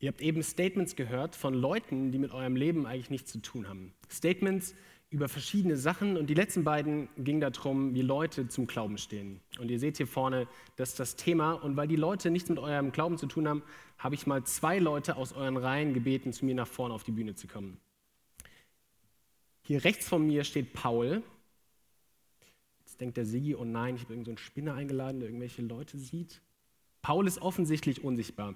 Ihr habt eben Statements gehört von Leuten, die mit eurem Leben eigentlich nichts zu tun haben. Statements über verschiedene Sachen und die letzten beiden gingen darum, wie Leute zum Glauben stehen. Und ihr seht hier vorne, das ist das Thema. Und weil die Leute nichts mit eurem Glauben zu tun haben, habe ich mal zwei Leute aus euren Reihen gebeten, zu mir nach vorne auf die Bühne zu kommen. Hier rechts von mir steht Paul. Jetzt denkt der Sigi, oh nein, ich habe irgendeinen so Spinner eingeladen, der irgendwelche Leute sieht. Paul ist offensichtlich unsichtbar.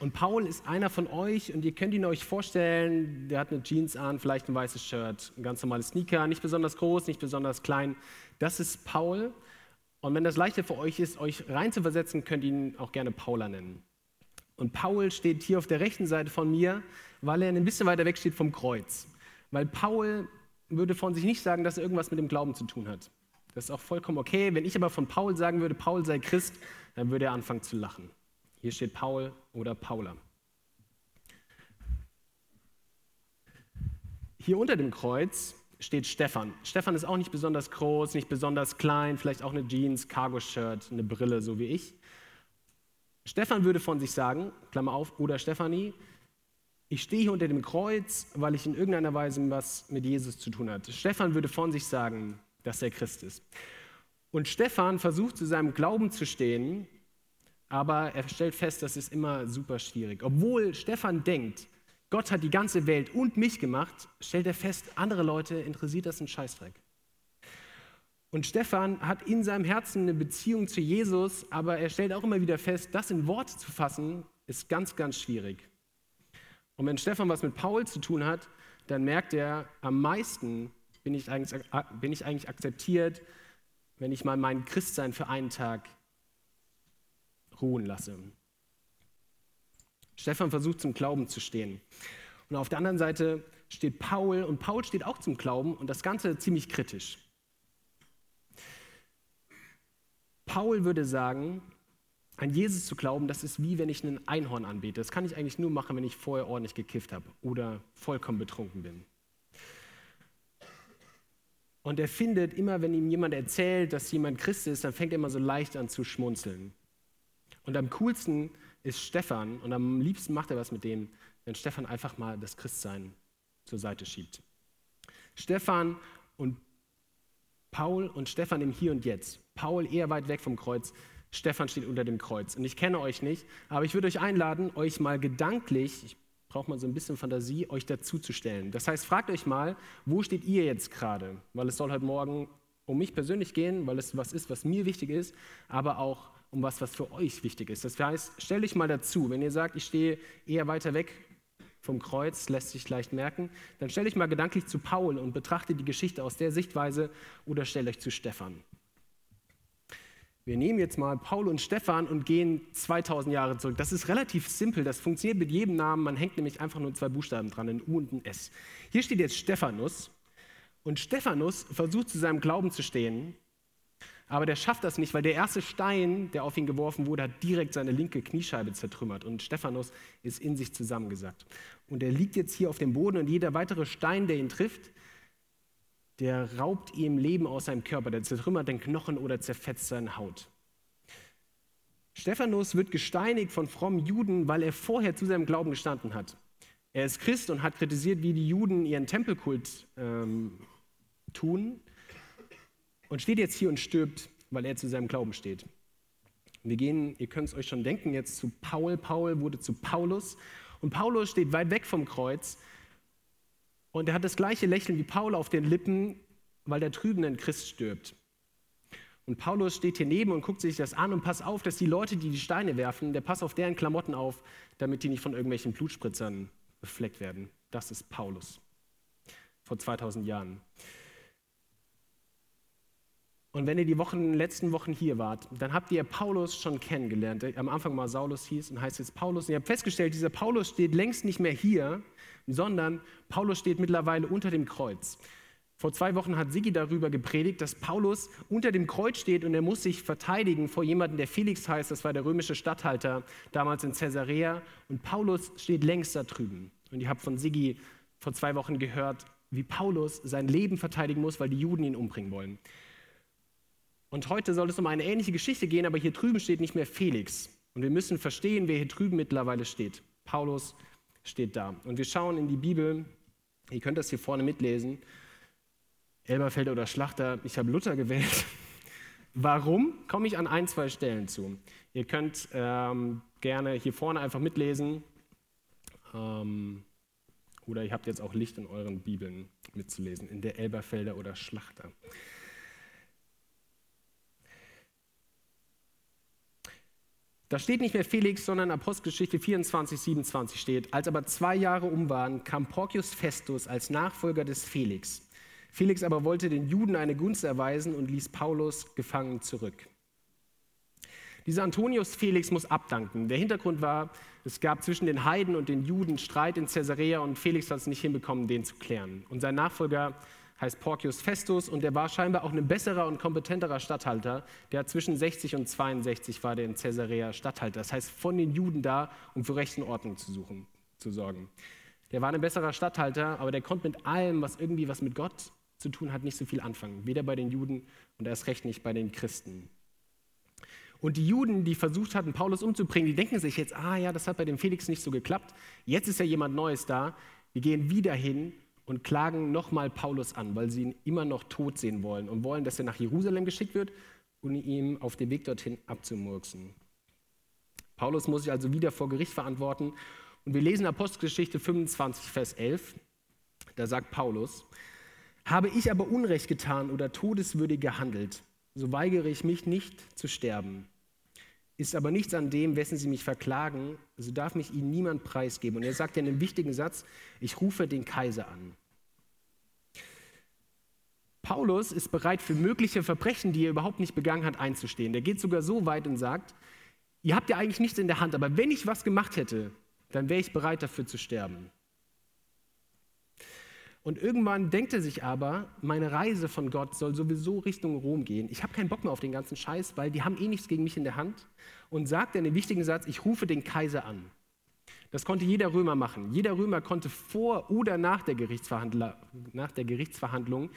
Und Paul ist einer von euch und ihr könnt ihn euch vorstellen, der hat eine Jeans an, vielleicht ein weißes Shirt, ein ganz normales Sneaker, nicht besonders groß, nicht besonders klein. Das ist Paul. Und wenn das leichter für euch ist, euch reinzuversetzen, könnt ihr ihn auch gerne Paula nennen. Und Paul steht hier auf der rechten Seite von mir, weil er ein bisschen weiter weg steht vom Kreuz. Weil Paul würde von sich nicht sagen, dass er irgendwas mit dem Glauben zu tun hat. Das ist auch vollkommen okay. Wenn ich aber von Paul sagen würde, Paul sei Christ, dann würde er anfangen zu lachen. Hier steht Paul oder Paula. Hier unter dem Kreuz steht Stefan. Stefan ist auch nicht besonders groß, nicht besonders klein, vielleicht auch eine Jeans, Cargo-Shirt, eine Brille, so wie ich. Stefan würde von sich sagen, Klammer auf, oder Stefanie, ich stehe hier unter dem Kreuz, weil ich in irgendeiner Weise was mit Jesus zu tun habe. Stefan würde von sich sagen, dass er Christ ist. Und Stefan versucht zu seinem Glauben zu stehen, aber er stellt fest, das ist immer super schwierig. Obwohl Stefan denkt, Gott hat die ganze Welt und mich gemacht, stellt er fest, andere Leute interessiert das ein Scheißdreck. Und Stefan hat in seinem Herzen eine Beziehung zu Jesus, aber er stellt auch immer wieder fest, das in Worte zu fassen, ist ganz, ganz schwierig. Und wenn Stefan was mit Paul zu tun hat, dann merkt er, am meisten bin ich eigentlich, bin ich eigentlich akzeptiert, wenn ich mal mein Christsein für einen Tag ruhen lasse. Stefan versucht zum Glauben zu stehen. Und auf der anderen Seite steht Paul und Paul steht auch zum Glauben und das Ganze ziemlich kritisch. Paul würde sagen, an Jesus zu glauben, das ist wie wenn ich einen Einhorn anbete. Das kann ich eigentlich nur machen, wenn ich vorher ordentlich gekifft habe oder vollkommen betrunken bin. Und er findet immer, wenn ihm jemand erzählt, dass jemand Christ ist, dann fängt er immer so leicht an zu schmunzeln. Und am coolsten ist Stefan und am liebsten macht er was mit dem, wenn Stefan einfach mal das Christsein zur Seite schiebt. Stefan und Paul und Stefan im Hier und Jetzt. Paul eher weit weg vom Kreuz, Stefan steht unter dem Kreuz. Und ich kenne euch nicht, aber ich würde euch einladen, euch mal gedanklich, ich brauche mal so ein bisschen Fantasie, euch dazuzustellen. Das heißt, fragt euch mal, wo steht ihr jetzt gerade? Weil es soll heute Morgen um mich persönlich gehen, weil es was ist, was mir wichtig ist, aber auch um was, was für euch wichtig ist. Das heißt, stell dich mal dazu, wenn ihr sagt, ich stehe eher weiter weg vom Kreuz, lässt sich leicht merken, dann stell dich mal gedanklich zu Paul und betrachte die Geschichte aus der Sichtweise oder stell euch zu Stefan. Wir nehmen jetzt mal Paul und Stefan und gehen 2000 Jahre zurück. Das ist relativ simpel, das funktioniert mit jedem Namen. Man hängt nämlich einfach nur zwei Buchstaben dran, ein U und ein S. Hier steht jetzt Stephanus und Stephanus versucht zu seinem Glauben zu stehen aber der schafft das nicht, weil der erste Stein, der auf ihn geworfen wurde, hat direkt seine linke Kniescheibe zertrümmert und Stephanus ist in sich zusammengesackt. Und er liegt jetzt hier auf dem Boden und jeder weitere Stein, der ihn trifft, der raubt ihm Leben aus seinem Körper, der zertrümmert den Knochen oder zerfetzt seine Haut. Stephanus wird gesteinigt von frommen Juden, weil er vorher zu seinem Glauben gestanden hat. Er ist Christ und hat kritisiert, wie die Juden ihren Tempelkult ähm, tun und steht jetzt hier und stirbt, weil er zu seinem Glauben steht. Wir gehen, ihr könnt es euch schon denken, jetzt zu Paul. Paul wurde zu Paulus und Paulus steht weit weg vom Kreuz und er hat das gleiche Lächeln wie Paul auf den Lippen, weil der drüben ein Christ stirbt. Und Paulus steht hier neben und guckt sich das an und passt auf, dass die Leute, die die Steine werfen, der passt auf deren Klamotten auf, damit die nicht von irgendwelchen Blutspritzern befleckt werden. Das ist Paulus vor 2000 Jahren. Und wenn ihr die Wochen, letzten Wochen hier wart, dann habt ihr Paulus schon kennengelernt. Am Anfang mal Saulus hieß und heißt jetzt Paulus. Und ihr habt festgestellt, dieser Paulus steht längst nicht mehr hier, sondern Paulus steht mittlerweile unter dem Kreuz. Vor zwei Wochen hat Sigi darüber gepredigt, dass Paulus unter dem Kreuz steht und er muss sich verteidigen vor jemandem, der Felix heißt. Das war der römische Statthalter damals in Caesarea. Und Paulus steht längst da drüben. Und ihr habt von Sigi vor zwei Wochen gehört, wie Paulus sein Leben verteidigen muss, weil die Juden ihn umbringen wollen. Und heute soll es um eine ähnliche Geschichte gehen, aber hier drüben steht nicht mehr Felix. Und wir müssen verstehen, wer hier drüben mittlerweile steht. Paulus steht da. Und wir schauen in die Bibel, ihr könnt das hier vorne mitlesen, Elberfelder oder Schlachter, ich habe Luther gewählt. Warum? Komme ich an ein, zwei Stellen zu. Ihr könnt ähm, gerne hier vorne einfach mitlesen. Ähm, oder ihr habt jetzt auch Licht in euren Bibeln mitzulesen, in der Elberfelder oder Schlachter. Da steht nicht mehr Felix, sondern Apostelgeschichte 24, 27 steht. Als aber zwei Jahre um waren, kam Porcius Festus als Nachfolger des Felix. Felix aber wollte den Juden eine Gunst erweisen und ließ Paulus gefangen zurück. Dieser Antonius Felix muss abdanken. Der Hintergrund war, es gab zwischen den Heiden und den Juden Streit in Caesarea und Felix hat es nicht hinbekommen, den zu klären. Und sein Nachfolger heißt Porcius Festus und der war scheinbar auch ein besserer und kompetenterer Statthalter. Der zwischen 60 und 62 war der in Caesarea Statthalter. Das heißt, von den Juden da, um für Recht und Ordnung zu, suchen, zu sorgen. Der war ein besserer Statthalter, aber der konnte mit allem, was irgendwie was mit Gott zu tun hat, nicht so viel anfangen. Weder bei den Juden und erst recht nicht bei den Christen. Und die Juden, die versucht hatten, Paulus umzubringen, die denken sich jetzt, ah ja, das hat bei dem Felix nicht so geklappt. Jetzt ist ja jemand Neues da. Wir gehen wieder hin und klagen nochmal Paulus an, weil sie ihn immer noch tot sehen wollen und wollen, dass er nach Jerusalem geschickt wird, um ihm auf dem Weg dorthin abzumurksen. Paulus muss sich also wieder vor Gericht verantworten. Und wir lesen Apostelgeschichte 25, Vers 11. Da sagt Paulus, habe ich aber Unrecht getan oder todeswürdig gehandelt, so weigere ich mich nicht zu sterben. Ist aber nichts an dem, wessen sie mich verklagen, so darf mich ihnen niemand preisgeben. Und er sagt ja in einem wichtigen Satz, ich rufe den Kaiser an. Paulus ist bereit, für mögliche Verbrechen, die er überhaupt nicht begangen hat, einzustehen. Der geht sogar so weit und sagt, ihr habt ja eigentlich nichts in der Hand, aber wenn ich was gemacht hätte, dann wäre ich bereit dafür zu sterben. Und irgendwann denkt er sich aber, meine Reise von Gott soll sowieso Richtung Rom gehen. Ich habe keinen Bock mehr auf den ganzen Scheiß, weil die haben eh nichts gegen mich in der Hand. Und sagt dann den wichtigen Satz, ich rufe den Kaiser an. Das konnte jeder Römer machen. Jeder Römer konnte vor oder nach der, nach der Gerichtsverhandlung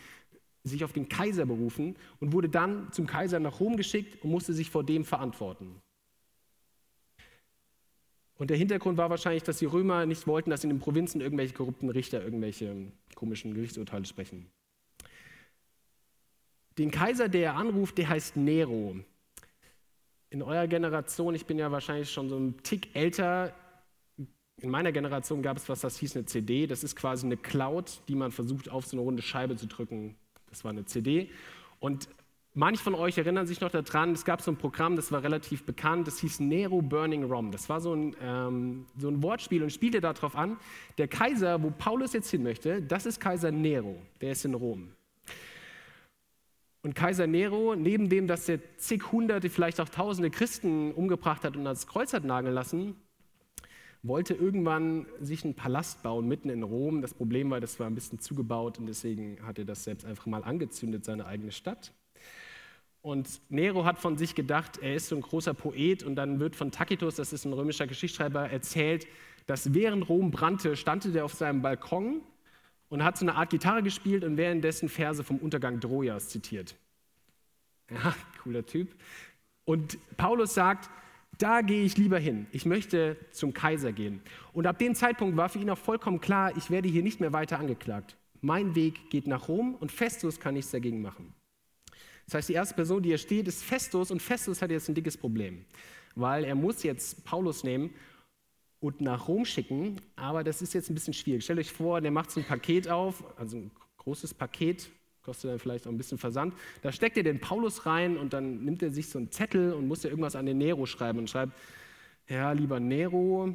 sich auf den Kaiser berufen und wurde dann zum Kaiser nach Rom geschickt und musste sich vor dem verantworten. Und der Hintergrund war wahrscheinlich, dass die Römer nicht wollten, dass in den Provinzen irgendwelche korrupten Richter irgendwelche komischen Gerichtsurteile sprechen. Den Kaiser, der er anruft, der heißt Nero. In eurer Generation, ich bin ja wahrscheinlich schon so ein Tick älter, in meiner Generation gab es was, das hieß eine CD. Das ist quasi eine Cloud, die man versucht auf so eine runde Scheibe zu drücken. Das war eine CD. Und Manche von euch erinnern sich noch daran, es gab so ein Programm, das war relativ bekannt, das hieß Nero Burning Rom. Das war so ein, ähm, so ein Wortspiel und spielte darauf an, der Kaiser, wo Paulus jetzt hin möchte, das ist Kaiser Nero, der ist in Rom. Und Kaiser Nero, neben dem, dass er zig Hunderte, vielleicht auch Tausende Christen umgebracht hat und als Kreuz hat nageln lassen, wollte irgendwann sich einen Palast bauen mitten in Rom. Das Problem war, das war ein bisschen zugebaut und deswegen hat er das selbst einfach mal angezündet, seine eigene Stadt. Und Nero hat von sich gedacht, er ist so ein großer Poet und dann wird von Tacitus, das ist ein römischer Geschichtsschreiber, erzählt, dass während Rom brannte, stand er auf seinem Balkon und hat so eine Art Gitarre gespielt und währenddessen Verse vom Untergang Trojas zitiert. Ja, cooler Typ. Und Paulus sagt, da gehe ich lieber hin. Ich möchte zum Kaiser gehen. Und ab dem Zeitpunkt war für ihn auch vollkommen klar, ich werde hier nicht mehr weiter angeklagt. Mein Weg geht nach Rom und Festus kann nichts dagegen machen. Das heißt, die erste Person, die hier steht, ist Festus und Festus hat jetzt ein dickes Problem, weil er muss jetzt Paulus nehmen und nach Rom schicken, aber das ist jetzt ein bisschen schwierig. Stellt euch vor, der macht so ein Paket auf, also ein großes Paket, kostet dann vielleicht auch ein bisschen Versand. Da steckt er den Paulus rein und dann nimmt er sich so einen Zettel und muss ja irgendwas an den Nero schreiben und schreibt, ja, lieber Nero,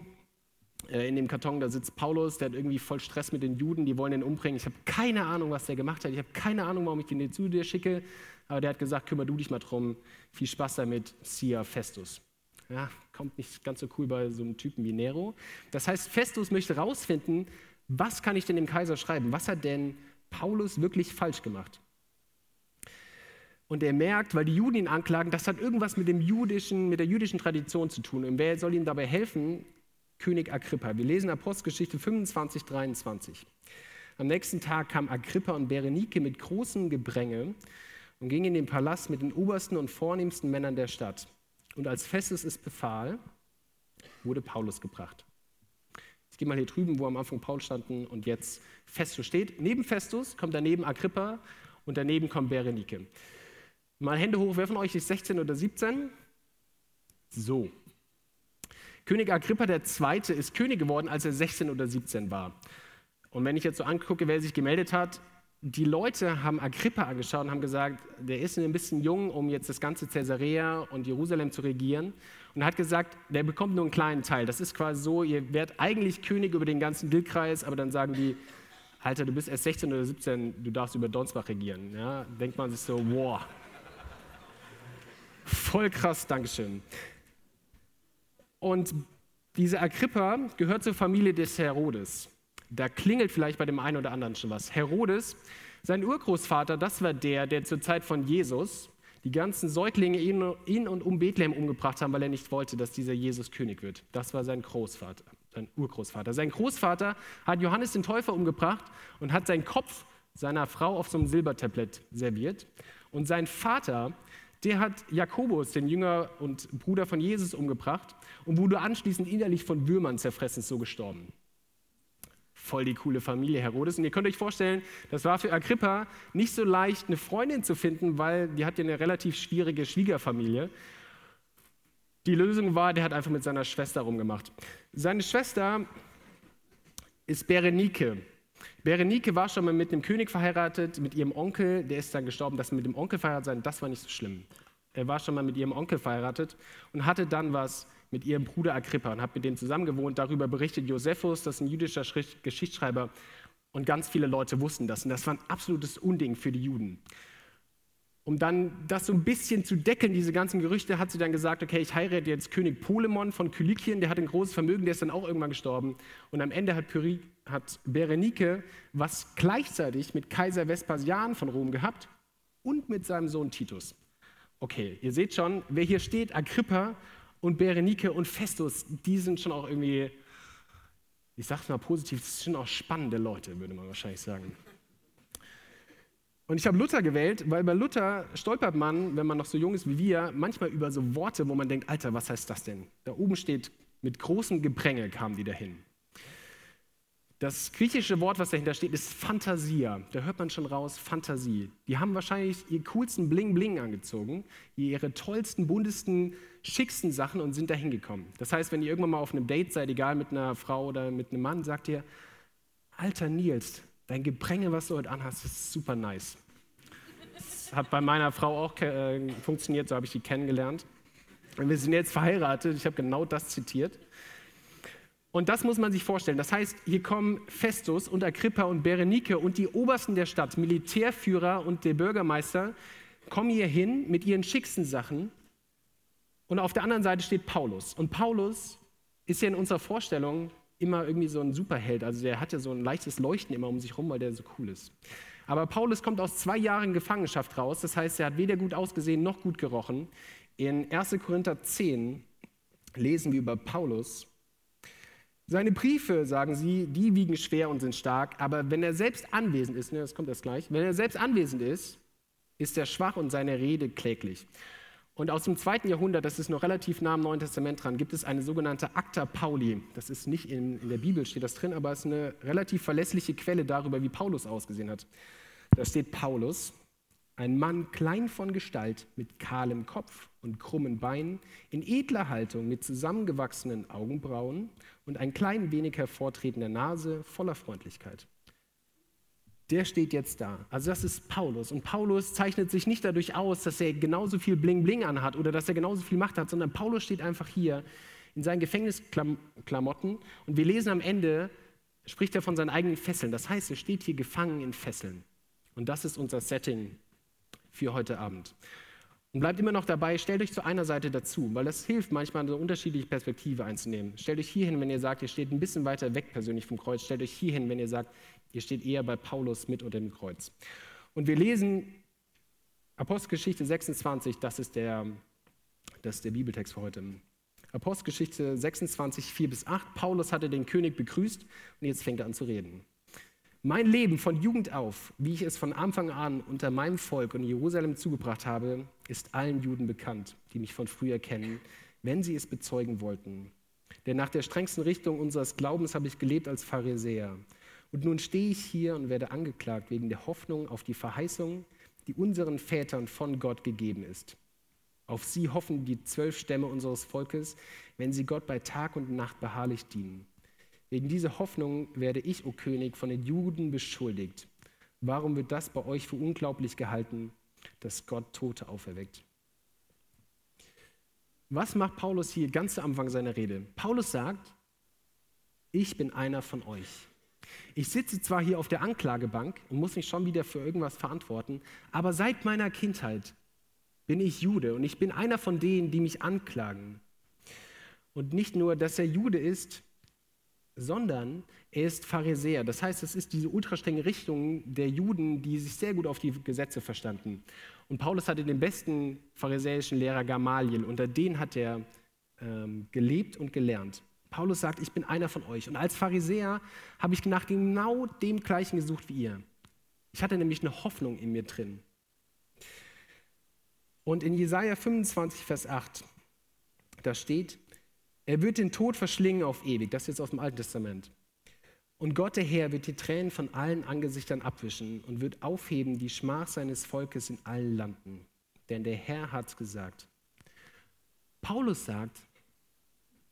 in dem Karton, da sitzt Paulus, der hat irgendwie voll Stress mit den Juden, die wollen den umbringen. Ich habe keine Ahnung, was der gemacht hat. Ich habe keine Ahnung, warum ich den zu dir schicke. Aber der hat gesagt, kümmere du dich mal drum. Viel Spaß damit, Sia Festus. Ja, kommt nicht ganz so cool bei so einem Typen wie Nero. Das heißt, Festus möchte herausfinden, was kann ich denn dem Kaiser schreiben? Was hat denn Paulus wirklich falsch gemacht? Und er merkt, weil die Juden ihn anklagen, das hat irgendwas mit, dem jüdischen, mit der jüdischen Tradition zu tun. Und wer soll ihm dabei helfen? König Agrippa. Wir lesen Apostelgeschichte 25, 23. Am nächsten Tag kam Agrippa und Berenike mit großem Gebränge und ging in den Palast mit den obersten und vornehmsten Männern der Stadt. Und als Festus es befahl, wurde Paulus gebracht. Ich gehe mal hier drüben, wo am Anfang Paul standen und jetzt Festus steht. Neben Festus kommt daneben Agrippa und daneben kommt Berenike. Mal Hände hoch, wer von euch ist 16 oder 17? So. König Agrippa II. ist König geworden, als er 16 oder 17 war. Und wenn ich jetzt so angucke, wer sich gemeldet hat, die Leute haben Agrippa angeschaut und haben gesagt, der ist ein bisschen jung, um jetzt das ganze Caesarea und Jerusalem zu regieren. Und hat gesagt, der bekommt nur einen kleinen Teil. Das ist quasi so, ihr werdet eigentlich König über den ganzen Wildkreis, aber dann sagen die, Alter, du bist erst 16 oder 17, du darfst über Donsbach regieren. Ja, denkt man sich so, wow. Voll krass, Dankeschön. Und diese Agrippa gehört zur Familie des Herodes. Da klingelt vielleicht bei dem einen oder anderen schon was. Herodes, sein Urgroßvater, das war der, der zur Zeit von Jesus die ganzen Säuglinge in und um Bethlehem umgebracht haben, weil er nicht wollte, dass dieser Jesus König wird. Das war sein Großvater, sein Urgroßvater. Sein Großvater hat Johannes den Täufer umgebracht und hat seinen Kopf seiner Frau auf so einem Silbertablett serviert. Und sein Vater, der hat Jakobus, den Jünger und Bruder von Jesus, umgebracht und wurde anschließend innerlich von Würmern zerfressen, so gestorben voll die coole Familie Herodes. Und ihr könnt euch vorstellen, das war für Agrippa nicht so leicht, eine Freundin zu finden, weil die hat ja eine relativ schwierige Schwiegerfamilie. Die Lösung war, der hat einfach mit seiner Schwester rumgemacht. Seine Schwester ist Berenike. Berenike war schon mal mit einem König verheiratet, mit ihrem Onkel, der ist dann gestorben. Das mit dem Onkel verheiratet sein, das war nicht so schlimm. Er war schon mal mit ihrem Onkel verheiratet und hatte dann was mit ihrem Bruder Agrippa und habe mit dem zusammen gewohnt. Darüber berichtet Josephus, das ist ein jüdischer Geschichtsschreiber. Und ganz viele Leute wussten das. Und das war ein absolutes Unding für die Juden. Um dann das so ein bisschen zu decken, diese ganzen Gerüchte, hat sie dann gesagt, okay, ich heirate jetzt König Polemon von Kylykien, der hat ein großes Vermögen, der ist dann auch irgendwann gestorben. Und am Ende hat, Pyri, hat Berenike was gleichzeitig mit Kaiser Vespasian von Rom gehabt und mit seinem Sohn Titus. Okay, ihr seht schon, wer hier steht, Agrippa und Berenike und Festus, die sind schon auch irgendwie, ich sag's mal positiv, das sind auch spannende Leute, würde man wahrscheinlich sagen. Und ich habe Luther gewählt, weil bei Luther stolpert man, wenn man noch so jung ist wie wir, manchmal über so Worte, wo man denkt, Alter, was heißt das denn? Da oben steht, mit großem Gepränge kamen die dahin. Das griechische Wort, was dahinter steht, ist Fantasia. Da hört man schon raus, Fantasie. Die haben wahrscheinlich ihr coolsten Bling-Bling angezogen, ihre tollsten, buntesten, schicksten Sachen und sind da hingekommen. Das heißt, wenn ihr irgendwann mal auf einem Date seid, egal mit einer Frau oder mit einem Mann, sagt ihr, Alter Nils, dein Gepränge, was du heute anhast, ist super nice. Das hat bei meiner Frau auch äh, funktioniert, so habe ich die kennengelernt. Und wir sind jetzt verheiratet, ich habe genau das zitiert. Und das muss man sich vorstellen. Das heißt, hier kommen Festus und Agrippa und Berenike und die Obersten der Stadt, Militärführer und der Bürgermeister, kommen hier hin mit ihren schicksten Sachen. Und auf der anderen Seite steht Paulus. Und Paulus ist ja in unserer Vorstellung immer irgendwie so ein Superheld. Also der hat ja so ein leichtes Leuchten immer um sich rum, weil der so cool ist. Aber Paulus kommt aus zwei Jahren Gefangenschaft raus. Das heißt, er hat weder gut ausgesehen noch gut gerochen. In 1. Korinther 10 lesen wir über Paulus. Seine Briefe, sagen sie, die wiegen schwer und sind stark, aber wenn er selbst anwesend ist, ne, das kommt erst gleich, wenn er selbst anwesend ist, ist er schwach und seine Rede kläglich. Und aus dem zweiten Jahrhundert, das ist noch relativ nah am Neuen Testament dran, gibt es eine sogenannte Acta Pauli. Das ist nicht in, in der Bibel, steht das drin, aber es ist eine relativ verlässliche Quelle darüber, wie Paulus ausgesehen hat. Da steht Paulus, ein Mann klein von Gestalt, mit kahlem Kopf und krummen Beinen, in edler Haltung, mit zusammengewachsenen Augenbrauen und ein klein wenig hervortretender Nase, voller Freundlichkeit. Der steht jetzt da. Also das ist Paulus. Und Paulus zeichnet sich nicht dadurch aus, dass er genauso viel Bling-Bling anhat oder dass er genauso viel Macht hat, sondern Paulus steht einfach hier in seinen Gefängnisklamotten. Und wir lesen am Ende, spricht er von seinen eigenen Fesseln. Das heißt, er steht hier gefangen in Fesseln. Und das ist unser Setting für heute Abend. Und bleibt immer noch dabei, stellt euch zu einer Seite dazu, weil das hilft manchmal, eine unterschiedliche Perspektive einzunehmen. Stellt euch hier hin, wenn ihr sagt, ihr steht ein bisschen weiter weg persönlich vom Kreuz. Stellt euch hier hin, wenn ihr sagt, ihr steht eher bei Paulus mit unter dem Kreuz. Und wir lesen Apostelgeschichte 26, das ist der, das ist der Bibeltext für heute. Apostelgeschichte 26, 4 bis 8. Paulus hatte den König begrüßt und jetzt fängt er an zu reden. Mein Leben von Jugend auf, wie ich es von Anfang an unter meinem Volk in Jerusalem zugebracht habe, ist allen Juden bekannt, die mich von früher kennen, wenn sie es bezeugen wollten. denn nach der strengsten Richtung unseres Glaubens habe ich gelebt als Pharisäer. Und nun stehe ich hier und werde angeklagt wegen der Hoffnung auf die Verheißung, die unseren Vätern von Gott gegeben ist. Auf sie hoffen die zwölf Stämme unseres Volkes, wenn sie Gott bei Tag und Nacht beharrlich dienen. Wegen dieser Hoffnung werde ich, o König, von den Juden beschuldigt. Warum wird das bei euch für unglaublich gehalten, dass Gott Tote auferweckt? Was macht Paulus hier ganz am Anfang seiner Rede? Paulus sagt, ich bin einer von euch. Ich sitze zwar hier auf der Anklagebank und muss mich schon wieder für irgendwas verantworten, aber seit meiner Kindheit bin ich Jude und ich bin einer von denen, die mich anklagen. Und nicht nur, dass er Jude ist, sondern er ist Pharisäer. Das heißt, es ist diese ultrastrenge Richtung der Juden, die sich sehr gut auf die Gesetze verstanden. Und Paulus hatte den besten pharisäischen Lehrer Gamaliel, unter den hat er ähm, gelebt und gelernt. Paulus sagt, ich bin einer von euch. Und als Pharisäer habe ich nach genau dem gleichen gesucht wie ihr. Ich hatte nämlich eine Hoffnung in mir drin. Und in Jesaja 25, Vers 8, da steht, er wird den Tod verschlingen auf ewig. Das ist jetzt aus dem Alten Testament. Und Gott der Herr wird die Tränen von allen Angesichtern abwischen und wird aufheben die Schmach seines Volkes in allen Landen. Denn der Herr hat gesagt. Paulus sagt,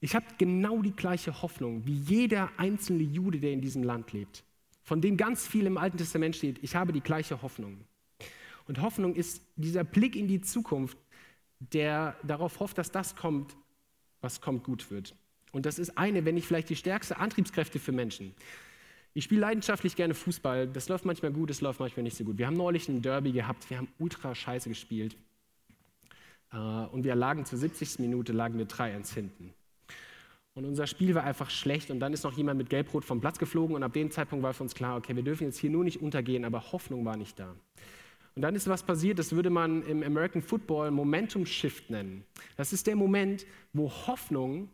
ich habe genau die gleiche Hoffnung wie jeder einzelne Jude, der in diesem Land lebt, von dem ganz viel im Alten Testament steht. Ich habe die gleiche Hoffnung. Und Hoffnung ist dieser Blick in die Zukunft, der darauf hofft, dass das kommt, was kommt, gut wird. Und das ist eine, wenn nicht vielleicht die stärkste Antriebskräfte für Menschen. Ich spiele leidenschaftlich gerne Fußball. Das läuft manchmal gut, das läuft manchmal nicht so gut. Wir haben neulich ein Derby gehabt, wir haben ultra scheiße gespielt. Äh, und wir lagen zur 70. Minute, lagen wir 3-1 hinten. Und unser Spiel war einfach schlecht und dann ist noch jemand mit Gelbrot vom Platz geflogen und ab dem Zeitpunkt war für uns klar, okay, wir dürfen jetzt hier nur nicht untergehen, aber Hoffnung war nicht da. Und dann ist was passiert, das würde man im American Football Momentum Shift nennen. Das ist der Moment, wo Hoffnung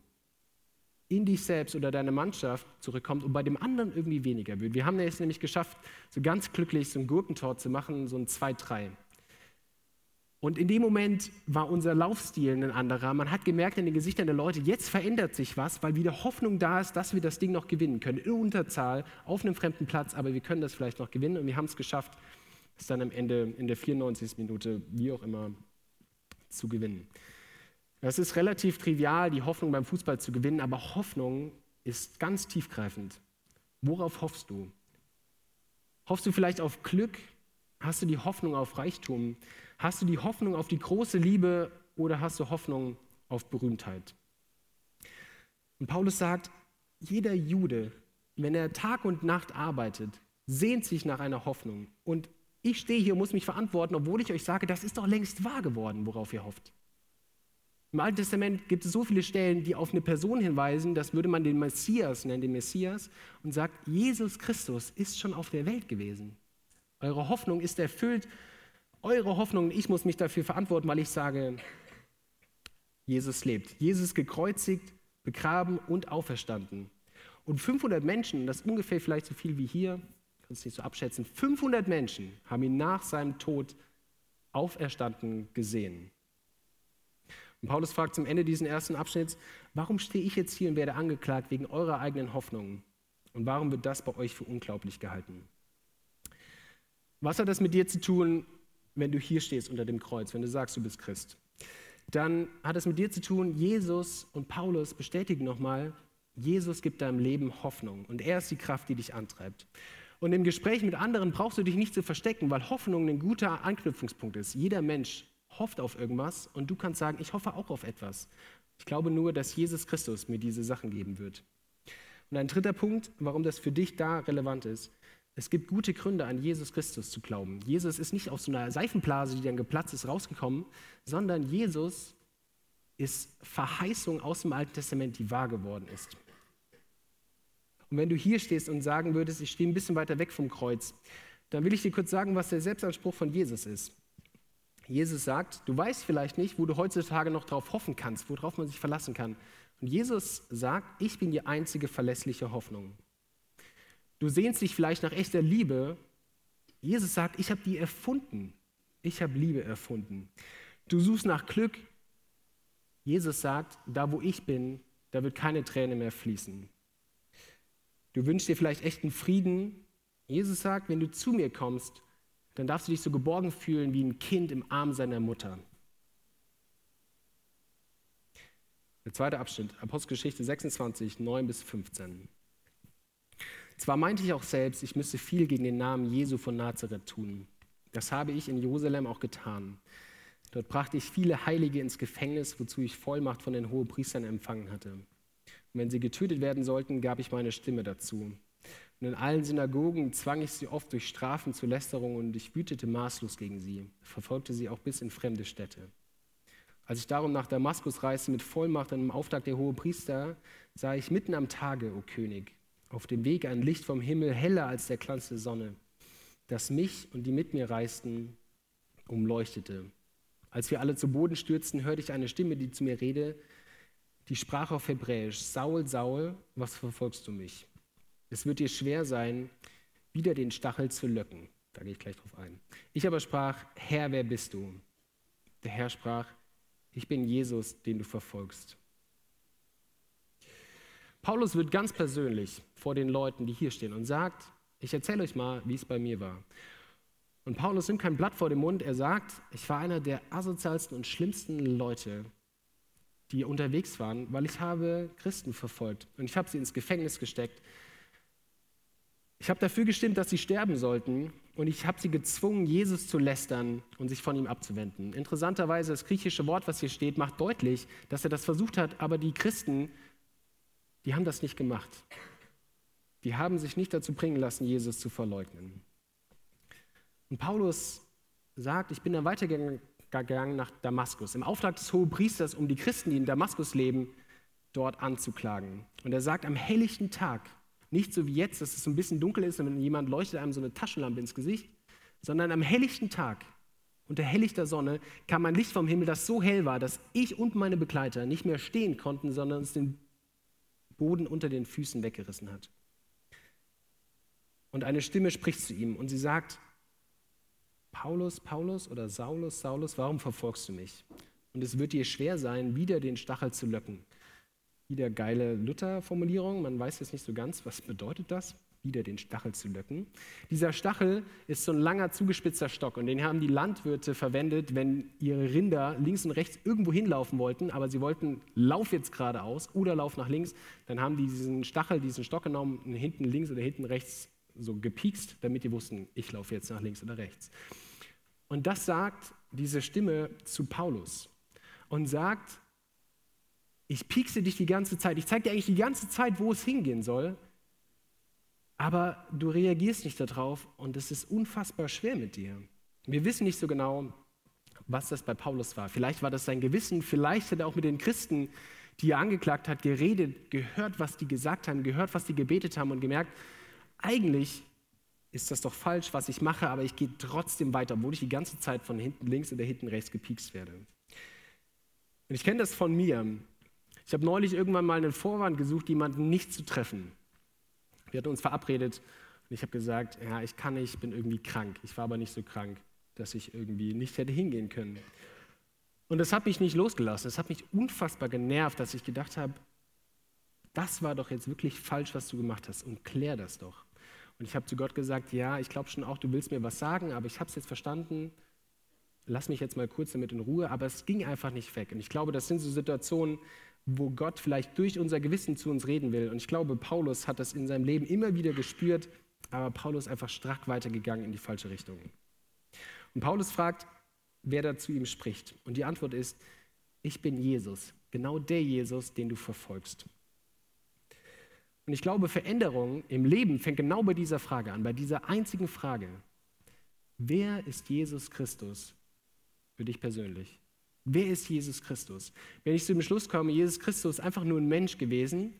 in dich selbst oder deine Mannschaft zurückkommt und bei dem anderen irgendwie weniger wird. Wir haben es nämlich geschafft, so ganz glücklich so ein Gurkentor zu machen, so ein 2-3. Und in dem Moment war unser Laufstil ein anderer. Man hat gemerkt in den Gesichtern der Leute, jetzt verändert sich was, weil wieder Hoffnung da ist, dass wir das Ding noch gewinnen können. In Unterzahl, auf einem fremden Platz, aber wir können das vielleicht noch gewinnen. Und wir haben es geschafft, es dann am Ende in der 94. Minute, wie auch immer, zu gewinnen. Es ist relativ trivial, die Hoffnung beim Fußball zu gewinnen, aber Hoffnung ist ganz tiefgreifend. Worauf hoffst du? Hoffst du vielleicht auf Glück? Hast du die Hoffnung auf Reichtum? Hast du die Hoffnung auf die große Liebe oder hast du Hoffnung auf Berühmtheit? Und Paulus sagt, jeder Jude, wenn er Tag und Nacht arbeitet, sehnt sich nach einer Hoffnung. Und ich stehe hier und muss mich verantworten, obwohl ich euch sage, das ist doch längst wahr geworden, worauf ihr hofft. Im Alten Testament gibt es so viele Stellen, die auf eine Person hinweisen, das würde man den Messias nennen, den Messias, und sagt, Jesus Christus ist schon auf der Welt gewesen. Eure Hoffnung ist erfüllt. Eure Hoffnung, ich muss mich dafür verantworten, weil ich sage, Jesus lebt. Jesus gekreuzigt, begraben und auferstanden. Und 500 Menschen, das ist ungefähr vielleicht so viel wie hier, kann es nicht so abschätzen, 500 Menschen haben ihn nach seinem Tod auferstanden gesehen. Und Paulus fragt zum Ende dieses ersten Abschnitts, warum stehe ich jetzt hier und werde angeklagt wegen eurer eigenen Hoffnungen? Und warum wird das bei euch für unglaublich gehalten? Was hat das mit dir zu tun, wenn du hier stehst unter dem Kreuz, wenn du sagst, du bist Christ? Dann hat es mit dir zu tun, Jesus und Paulus bestätigen nochmal, Jesus gibt deinem Leben Hoffnung und er ist die Kraft, die dich antreibt. Und im Gespräch mit anderen brauchst du dich nicht zu verstecken, weil Hoffnung ein guter Anknüpfungspunkt ist. Jeder Mensch hofft auf irgendwas und du kannst sagen, ich hoffe auch auf etwas. Ich glaube nur, dass Jesus Christus mir diese Sachen geben wird. Und ein dritter Punkt, warum das für dich da relevant ist. Es gibt gute Gründe, an Jesus Christus zu glauben. Jesus ist nicht aus so einer Seifenblase, die dann geplatzt ist, rausgekommen, sondern Jesus ist Verheißung aus dem Alten Testament, die wahr geworden ist. Und wenn du hier stehst und sagen würdest, ich stehe ein bisschen weiter weg vom Kreuz, dann will ich dir kurz sagen, was der Selbstanspruch von Jesus ist. Jesus sagt, du weißt vielleicht nicht, wo du heutzutage noch drauf hoffen kannst, worauf man sich verlassen kann. Und Jesus sagt, ich bin die einzige verlässliche Hoffnung. Du sehnst dich vielleicht nach echter Liebe. Jesus sagt, ich habe die erfunden. Ich habe Liebe erfunden. Du suchst nach Glück. Jesus sagt, da wo ich bin, Da wird keine Träne mehr fließen. Du wünschst dir vielleicht echten Frieden. Jesus sagt, wenn du zu mir kommst, dann darfst du dich so geborgen fühlen wie ein Kind im Arm seiner Mutter. Der zweite Abschnitt, Apostelgeschichte 26, 9 bis 15. Zwar meinte ich auch selbst, ich müsste viel gegen den Namen Jesu von Nazareth tun. Das habe ich in Jerusalem auch getan. Dort brachte ich viele Heilige ins Gefängnis, wozu ich Vollmacht von den Hohepriestern empfangen hatte. Und wenn sie getötet werden sollten, gab ich meine Stimme dazu. Und in allen Synagogen zwang ich sie oft durch Strafen zu Lästerung und ich wütete maßlos gegen sie, verfolgte sie auch bis in fremde Städte. Als ich darum nach Damaskus reiste mit Vollmacht und im Auftrag der Hohepriester, sah ich mitten am Tage, o König, auf dem Weg ein Licht vom Himmel, heller als der Glanz der Sonne, das mich und die mit mir reisten, umleuchtete. Als wir alle zu Boden stürzten, hörte ich eine Stimme, die zu mir rede, die sprach auf Hebräisch, Saul, Saul, was verfolgst du mich? Es wird dir schwer sein, wieder den Stachel zu löcken. Da gehe ich gleich drauf ein. Ich aber sprach, Herr, wer bist du? Der Herr sprach, ich bin Jesus, den du verfolgst. Paulus wird ganz persönlich vor den Leuten, die hier stehen, und sagt, ich erzähle euch mal, wie es bei mir war. Und Paulus nimmt kein Blatt vor den Mund, er sagt, ich war einer der asozialsten und schlimmsten Leute, die unterwegs waren, weil ich habe Christen verfolgt und ich habe sie ins Gefängnis gesteckt. Ich habe dafür gestimmt, dass sie sterben sollten und ich habe sie gezwungen, Jesus zu lästern und sich von ihm abzuwenden. Interessanterweise, das griechische Wort, was hier steht, macht deutlich, dass er das versucht hat, aber die Christen die haben das nicht gemacht. Die haben sich nicht dazu bringen lassen, Jesus zu verleugnen. Und Paulus sagt, ich bin dann weitergegangen nach Damaskus, im Auftrag des Hohepriesters, um die Christen, die in Damaskus leben, dort anzuklagen. Und er sagt, am helllichten Tag, nicht so wie jetzt, dass es so ein bisschen dunkel ist und wenn jemand leuchtet einem so eine Taschenlampe ins Gesicht, sondern am helllichten Tag, unter helllichter Sonne, kam ein Licht vom Himmel, das so hell war, dass ich und meine Begleiter nicht mehr stehen konnten, sondern uns den Boden unter den Füßen weggerissen hat. Und eine Stimme spricht zu ihm und sie sagt, Paulus, Paulus oder Saulus, Saulus, warum verfolgst du mich? Und es wird dir schwer sein, wieder den Stachel zu löcken. Wieder geile Luther-Formulierung, man weiß jetzt nicht so ganz, was bedeutet das wieder den Stachel zu löcken. Dieser Stachel ist so ein langer, zugespitzter Stock und den haben die Landwirte verwendet, wenn ihre Rinder links und rechts irgendwo hinlaufen wollten, aber sie wollten, lauf jetzt geradeaus oder lauf nach links, dann haben die diesen Stachel, diesen Stock genommen und hinten links oder hinten rechts so gepiekst, damit die wussten, ich laufe jetzt nach links oder rechts. Und das sagt diese Stimme zu Paulus und sagt, ich piekse dich die ganze Zeit, ich zeige dir eigentlich die ganze Zeit, wo es hingehen soll, aber du reagierst nicht darauf und es ist unfassbar schwer mit dir. Wir wissen nicht so genau, was das bei Paulus war. Vielleicht war das sein Gewissen, vielleicht hat er auch mit den Christen, die er angeklagt hat, geredet, gehört, was die gesagt haben, gehört, was die gebetet haben und gemerkt, eigentlich ist das doch falsch, was ich mache, aber ich gehe trotzdem weiter, obwohl ich die ganze Zeit von hinten links oder hinten rechts gepiekst werde. Und ich kenne das von mir. Ich habe neulich irgendwann mal einen Vorwand gesucht, jemanden nicht zu treffen. Wir hatten uns verabredet und ich habe gesagt, ja, ich kann nicht, ich bin irgendwie krank. Ich war aber nicht so krank, dass ich irgendwie nicht hätte hingehen können. Und das hat mich nicht losgelassen. Das hat mich unfassbar genervt, dass ich gedacht habe, das war doch jetzt wirklich falsch, was du gemacht hast und klär das doch. Und ich habe zu Gott gesagt, ja, ich glaube schon auch, du willst mir was sagen, aber ich habe es jetzt verstanden. Lass mich jetzt mal kurz damit in Ruhe. Aber es ging einfach nicht weg. Und ich glaube, das sind so Situationen, wo Gott vielleicht durch unser Gewissen zu uns reden will. Und ich glaube, Paulus hat das in seinem Leben immer wieder gespürt, aber Paulus ist einfach strack weitergegangen in die falsche Richtung. Und Paulus fragt, wer da zu ihm spricht. Und die Antwort ist, ich bin Jesus, genau der Jesus, den du verfolgst. Und ich glaube, Veränderung im Leben fängt genau bei dieser Frage an, bei dieser einzigen Frage. Wer ist Jesus Christus für dich persönlich? Wer ist Jesus Christus? Wenn ich zu dem Schluss komme, Jesus Christus ist einfach nur ein Mensch gewesen,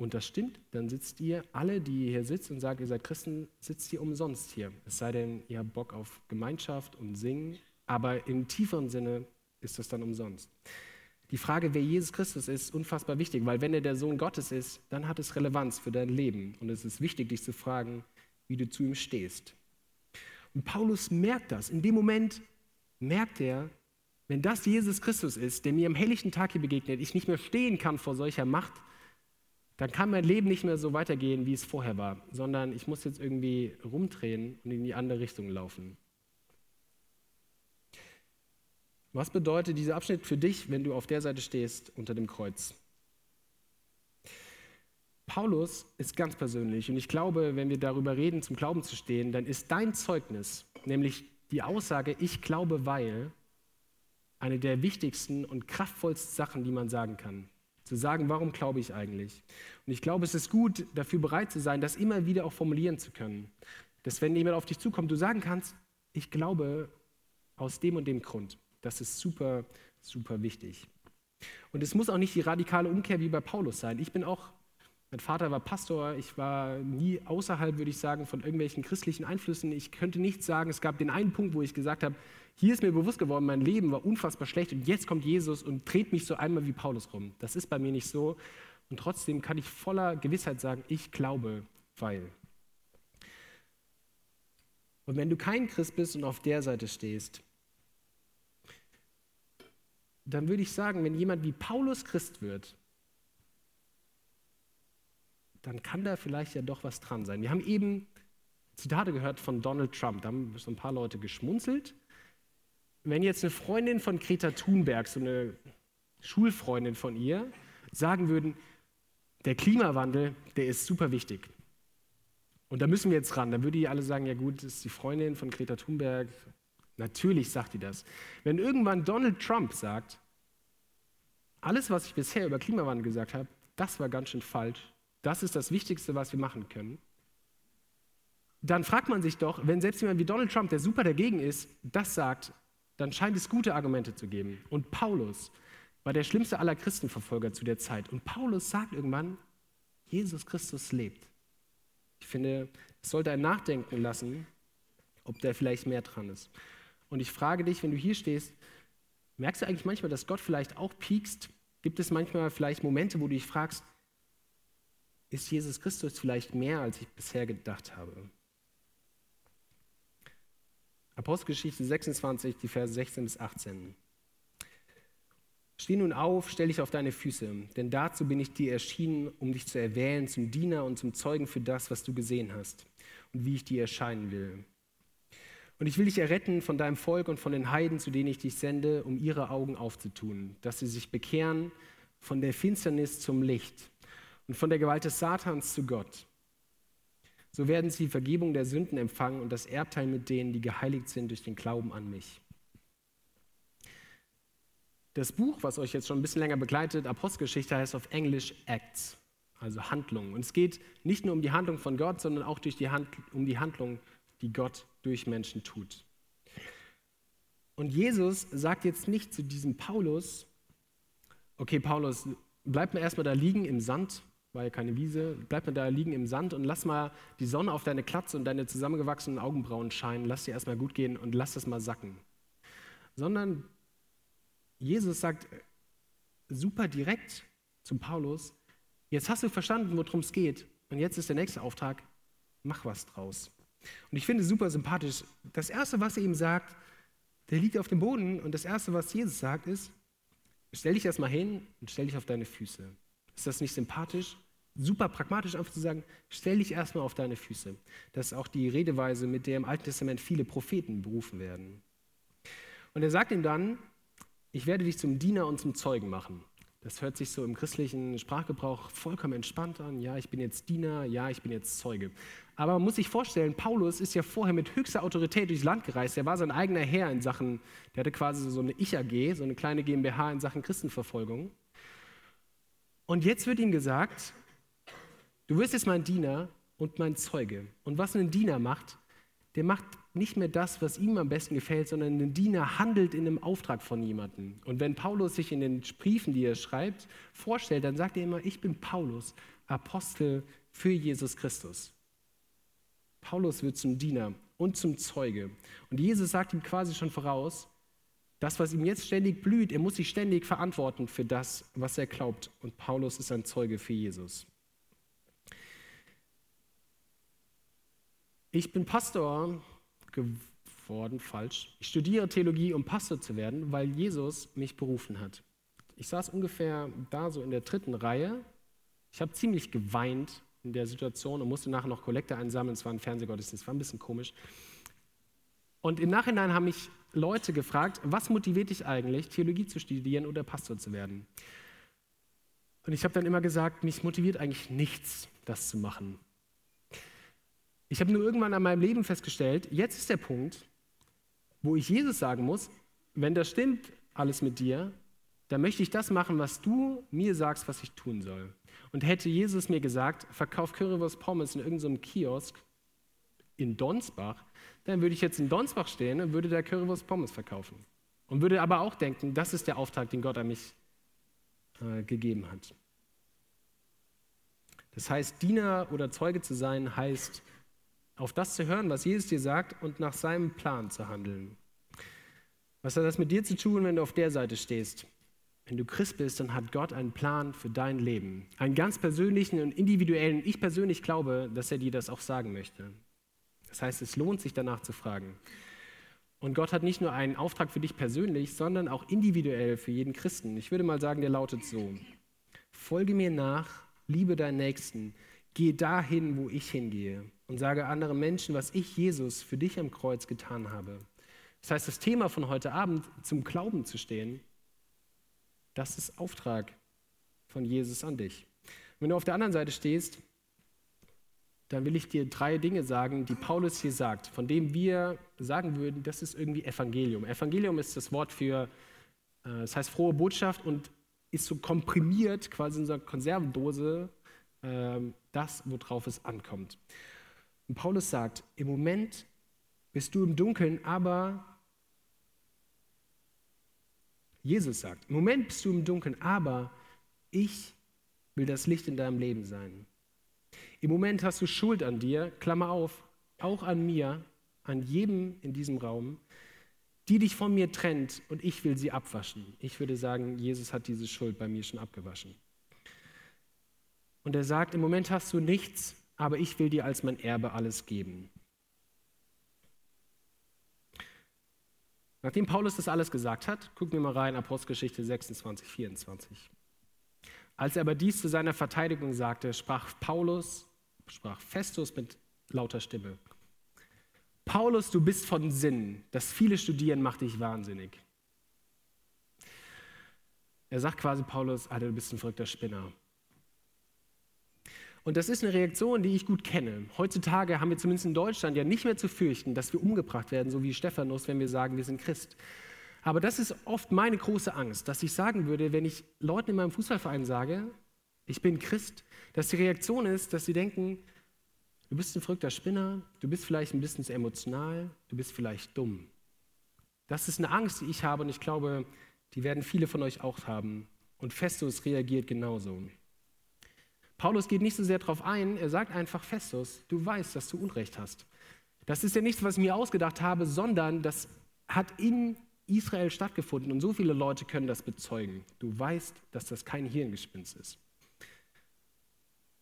und das stimmt, dann sitzt ihr, alle, die hier sitzt und sagt, ihr seid Christen, sitzt ihr umsonst hier. Es sei denn, ihr habt Bock auf Gemeinschaft und Singen, aber im tieferen Sinne ist das dann umsonst. Die Frage, wer Jesus Christus ist, ist unfassbar wichtig, weil wenn er der Sohn Gottes ist, dann hat es Relevanz für dein Leben. Und es ist wichtig, dich zu fragen, wie du zu ihm stehst. Und Paulus merkt das. In dem Moment merkt er, wenn das Jesus Christus ist, der mir am helllichten Tag hier begegnet, ich nicht mehr stehen kann vor solcher Macht, dann kann mein Leben nicht mehr so weitergehen, wie es vorher war, sondern ich muss jetzt irgendwie rumdrehen und in die andere Richtung laufen. Was bedeutet dieser Abschnitt für dich, wenn du auf der Seite stehst unter dem Kreuz? Paulus ist ganz persönlich und ich glaube, wenn wir darüber reden, zum Glauben zu stehen, dann ist dein Zeugnis, nämlich die Aussage, ich glaube, weil, eine der wichtigsten und kraftvollsten Sachen, die man sagen kann. Zu sagen, warum glaube ich eigentlich? Und ich glaube, es ist gut, dafür bereit zu sein, das immer wieder auch formulieren zu können. Dass wenn jemand auf dich zukommt, du sagen kannst, ich glaube aus dem und dem Grund. Das ist super, super wichtig. Und es muss auch nicht die radikale Umkehr wie bei Paulus sein. Ich bin auch mein Vater war Pastor, ich war nie außerhalb, würde ich sagen, von irgendwelchen christlichen Einflüssen. Ich könnte nicht sagen, es gab den einen Punkt, wo ich gesagt habe, hier ist mir bewusst geworden, mein Leben war unfassbar schlecht und jetzt kommt Jesus und dreht mich so einmal wie Paulus rum. Das ist bei mir nicht so. Und trotzdem kann ich voller Gewissheit sagen, ich glaube, weil. Und wenn du kein Christ bist und auf der Seite stehst, dann würde ich sagen, wenn jemand wie Paulus Christ wird, dann kann da vielleicht ja doch was dran sein. Wir haben eben Zitate gehört von Donald Trump, da haben so ein paar Leute geschmunzelt. Wenn jetzt eine Freundin von Greta Thunberg, so eine Schulfreundin von ihr, sagen würden, der Klimawandel, der ist super wichtig. Und da müssen wir jetzt ran. Dann würde die alle sagen, ja gut, das ist die Freundin von Greta Thunberg. Natürlich sagt die das. Wenn irgendwann Donald Trump sagt, alles, was ich bisher über Klimawandel gesagt habe, das war ganz schön falsch, das ist das Wichtigste, was wir machen können. Dann fragt man sich doch, wenn selbst jemand wie Donald Trump, der super dagegen ist, das sagt, dann scheint es gute Argumente zu geben. Und Paulus war der schlimmste aller Christenverfolger zu der Zeit. Und Paulus sagt irgendwann, Jesus Christus lebt. Ich finde, es sollte ein Nachdenken lassen, ob da vielleicht mehr dran ist. Und ich frage dich, wenn du hier stehst, merkst du eigentlich manchmal, dass Gott vielleicht auch piekst? Gibt es manchmal vielleicht Momente, wo du dich fragst, ist Jesus Christus vielleicht mehr, als ich bisher gedacht habe. Apostelgeschichte 26, die Verse 16 bis 18. Steh nun auf, stell dich auf deine Füße, denn dazu bin ich dir erschienen, um dich zu erwählen zum Diener und zum Zeugen für das, was du gesehen hast und wie ich dir erscheinen will. Und ich will dich erretten von deinem Volk und von den Heiden, zu denen ich dich sende, um ihre Augen aufzutun, dass sie sich bekehren von der Finsternis zum Licht und von der Gewalt des Satans zu Gott. So werden sie Vergebung der Sünden empfangen und das Erbteil mit denen, die geheiligt sind durch den Glauben an mich. Das Buch, was euch jetzt schon ein bisschen länger begleitet, Apostelgeschichte, heißt auf Englisch Acts, also Handlungen. Und es geht nicht nur um die Handlung von Gott, sondern auch die Hand, um die Handlung, die Gott durch Menschen tut. Und Jesus sagt jetzt nicht zu diesem Paulus, okay Paulus, bleib mir erstmal da liegen im Sand war ja keine Wiese, bleib mal da liegen im Sand und lass mal die Sonne auf deine Klatze und deine zusammengewachsenen Augenbrauen scheinen, lass dir erstmal gut gehen und lass das mal sacken. Sondern Jesus sagt super direkt zum Paulus, jetzt hast du verstanden, worum es geht und jetzt ist der nächste Auftrag, mach was draus. Und ich finde es super sympathisch. Das Erste, was er ihm sagt, der liegt auf dem Boden und das Erste, was Jesus sagt, ist, stell dich erstmal hin und stell dich auf deine Füße. Ist das nicht sympathisch? Super pragmatisch einfach zu sagen, stell dich erstmal auf deine Füße. Das ist auch die Redeweise, mit der im Alten Testament viele Propheten berufen werden. Und er sagt ihm dann, ich werde dich zum Diener und zum Zeugen machen. Das hört sich so im christlichen Sprachgebrauch vollkommen entspannt an. Ja, ich bin jetzt Diener, ja, ich bin jetzt Zeuge. Aber man muss sich vorstellen, Paulus ist ja vorher mit höchster Autorität durchs Land gereist. Er war sein eigener Herr in Sachen, der hatte quasi so eine Ich-AG, so eine kleine GmbH in Sachen Christenverfolgung. Und jetzt wird ihm gesagt, du wirst jetzt mein Diener und mein Zeuge. Und was ein Diener macht, der macht nicht mehr das, was ihm am besten gefällt, sondern ein Diener handelt in einem Auftrag von jemandem. Und wenn Paulus sich in den Briefen, die er schreibt, vorstellt, dann sagt er immer, ich bin Paulus, Apostel für Jesus Christus. Paulus wird zum Diener und zum Zeuge. Und Jesus sagt ihm quasi schon voraus, das, was ihm jetzt ständig blüht, er muss sich ständig verantworten für das, was er glaubt. Und Paulus ist ein Zeuge für Jesus. Ich bin Pastor worden, falsch. Ich studiere Theologie, um Pastor zu werden, weil Jesus mich berufen hat. Ich saß ungefähr da so in der dritten Reihe. Ich habe ziemlich geweint in der Situation und musste nachher noch Kollekte einsammeln. Es war ein Fernsehgottesdienst, war ein bisschen komisch. Und im Nachhinein haben mich Leute gefragt, was motiviert dich eigentlich, Theologie zu studieren oder Pastor zu werden? Und ich habe dann immer gesagt, mich motiviert eigentlich nichts, das zu machen. Ich habe nur irgendwann an meinem Leben festgestellt, jetzt ist der Punkt, wo ich Jesus sagen muss, wenn das stimmt, alles mit dir, dann möchte ich das machen, was du mir sagst, was ich tun soll. Und hätte Jesus mir gesagt, verkauf Currywurst Pommes in irgendeinem Kiosk in Donsbach, dann würde ich jetzt in Donsbach stehen und würde da Currywurst Pommes verkaufen. Und würde aber auch denken, das ist der Auftrag, den Gott an mich äh, gegeben hat. Das heißt, Diener oder Zeuge zu sein, heißt, auf das zu hören, was Jesus dir sagt und nach seinem Plan zu handeln. Was hat das mit dir zu tun, wenn du auf der Seite stehst? Wenn du Christ bist, dann hat Gott einen Plan für dein Leben. Einen ganz persönlichen und individuellen. Ich persönlich glaube, dass er dir das auch sagen möchte. Das heißt, es lohnt sich danach zu fragen. Und Gott hat nicht nur einen Auftrag für dich persönlich, sondern auch individuell für jeden Christen. Ich würde mal sagen, der lautet so. Folge mir nach, liebe deinen Nächsten, geh dahin, wo ich hingehe und sage anderen Menschen, was ich, Jesus, für dich am Kreuz getan habe. Das heißt, das Thema von heute Abend, zum Glauben zu stehen, das ist Auftrag von Jesus an dich. Wenn du auf der anderen Seite stehst, dann will ich dir drei Dinge sagen, die Paulus hier sagt, von dem wir sagen würden, das ist irgendwie Evangelium. Evangelium ist das Wort für, äh, das heißt frohe Botschaft und ist so komprimiert quasi in so einer Konservendose ähm, das, worauf es ankommt. Und Paulus sagt, im Moment bist du im Dunkeln, aber Jesus sagt, im Moment bist du im Dunkeln, aber ich will das Licht in deinem Leben sein. Im Moment hast du Schuld an dir, Klammer auf, auch an mir, an jedem in diesem Raum, die dich von mir trennt und ich will sie abwaschen. Ich würde sagen, Jesus hat diese Schuld bei mir schon abgewaschen. Und er sagt, im Moment hast du nichts, aber ich will dir als mein Erbe alles geben. Nachdem Paulus das alles gesagt hat, gucken wir mal rein, Apostelgeschichte 26, 24. Als er aber dies zu seiner Verteidigung sagte, sprach Paulus, sprach Festus mit lauter Stimme. Paulus, du bist von Sinn. Das viele Studieren macht dich wahnsinnig. Er sagt quasi Paulus, Alter, du bist ein verrückter Spinner. Und das ist eine Reaktion, die ich gut kenne. Heutzutage haben wir zumindest in Deutschland ja nicht mehr zu fürchten, dass wir umgebracht werden, so wie Stephanus, wenn wir sagen, wir sind Christ. Aber das ist oft meine große Angst, dass ich sagen würde, wenn ich Leuten in meinem Fußballverein sage, ich bin Christ, dass die Reaktion ist, dass sie denken, du bist ein verrückter Spinner, du bist vielleicht ein bisschen emotional, du bist vielleicht dumm. Das ist eine Angst, die ich habe und ich glaube, die werden viele von euch auch haben. Und Festus reagiert genauso. Paulus geht nicht so sehr darauf ein, er sagt einfach, Festus, du weißt, dass du Unrecht hast. Das ist ja nichts, was ich mir ausgedacht habe, sondern das hat in Israel stattgefunden und so viele Leute können das bezeugen. Du weißt, dass das kein Hirngespinst ist.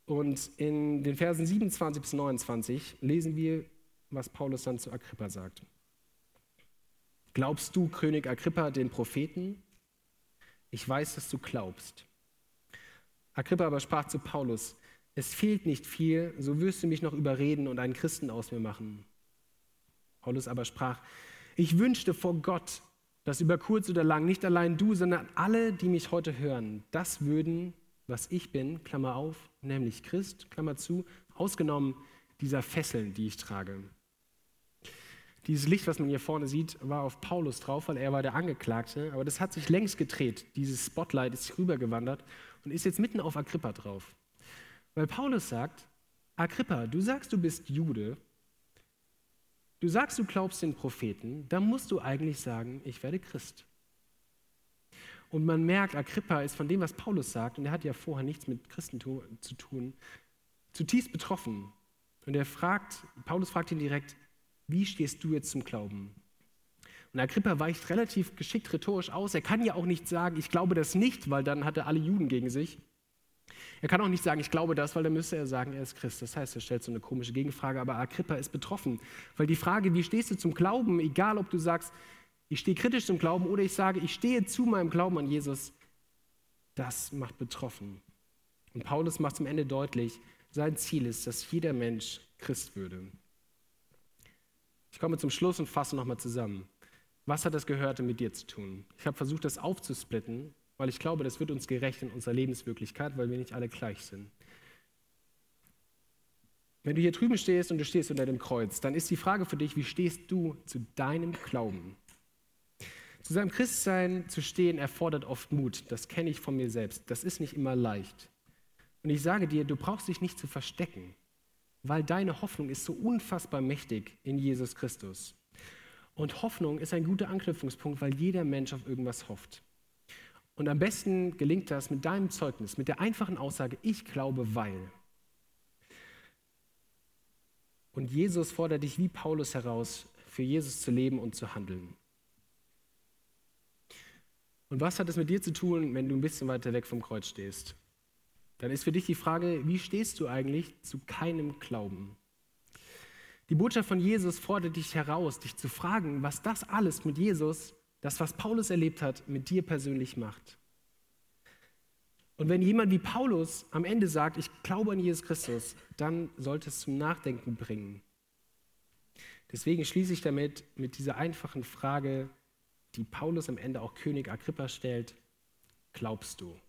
Und in den Versen 27 bis 29 lesen wir, was Paulus dann zu Agrippa sagt. Glaubst du, König Agrippa, den Propheten? Ich weiß, dass du glaubst. Agrippa aber sprach zu Paulus, es fehlt nicht viel, so wirst du mich noch überreden und einen Christen aus mir machen. Paulus aber sprach, ich wünschte vor Gott, dass über kurz oder lang nicht allein du, sondern alle, die mich heute hören, das würden, was ich bin, Klammer auf, nämlich Christ, Klammer zu, ausgenommen dieser Fesseln, die ich trage. Dieses Licht, was man hier vorne sieht, war auf Paulus drauf, weil er war der Angeklagte, aber das hat sich längst gedreht. Dieses Spotlight ist rübergewandert und ist jetzt mitten auf Agrippa drauf. Weil Paulus sagt, Agrippa, du sagst, du bist Jude, du sagst, du glaubst den Propheten, dann musst du eigentlich sagen, ich werde Christ. Und man merkt, Agrippa ist von dem, was Paulus sagt, und er hat ja vorher nichts mit Christentum zu tun, zutiefst betroffen. Und er fragt, Paulus fragt ihn direkt, wie stehst du jetzt zum Glauben? Und Agrippa weicht relativ geschickt rhetorisch aus. Er kann ja auch nicht sagen, ich glaube das nicht, weil dann hat er alle Juden gegen sich. Er kann auch nicht sagen, ich glaube das, weil dann müsste er sagen, er ist Christ. Das heißt, er stellt so eine komische Gegenfrage, aber Agrippa ist betroffen. Weil die Frage, wie stehst du zum Glauben, egal ob du sagst, ich stehe kritisch zum Glauben oder ich sage, ich stehe zu meinem Glauben an Jesus, das macht betroffen. Und Paulus macht zum Ende deutlich, sein Ziel ist, dass jeder Mensch Christ würde. Ich komme zum Schluss und fasse nochmal zusammen. Was hat das Gehörte mit dir zu tun? Ich habe versucht, das aufzusplitten, weil ich glaube, das wird uns gerecht in unserer Lebenswirklichkeit, weil wir nicht alle gleich sind. Wenn du hier drüben stehst und du stehst unter dem Kreuz, dann ist die Frage für dich, wie stehst du zu deinem Glauben? Zu seinem Christsein zu stehen erfordert oft Mut. Das kenne ich von mir selbst. Das ist nicht immer leicht. Und ich sage dir, du brauchst dich nicht zu verstecken, weil deine Hoffnung ist so unfassbar mächtig in Jesus Christus. Und Hoffnung ist ein guter Anknüpfungspunkt, weil jeder Mensch auf irgendwas hofft. Und am besten gelingt das mit deinem Zeugnis, mit der einfachen Aussage, ich glaube, weil. Und Jesus fordert dich wie Paulus heraus, für Jesus zu leben und zu handeln. Und was hat es mit dir zu tun, wenn du ein bisschen weiter weg vom Kreuz stehst? Dann ist für dich die Frage, wie stehst du eigentlich zu keinem Glauben? Die Botschaft von Jesus fordert dich heraus, dich zu fragen, was das alles mit Jesus, das, was Paulus erlebt hat, mit dir persönlich macht. Und wenn jemand wie Paulus am Ende sagt, ich glaube an Jesus Christus, dann sollte es zum Nachdenken bringen. Deswegen schließe ich damit mit dieser einfachen Frage, die Paulus am Ende auch König Agrippa stellt, glaubst du?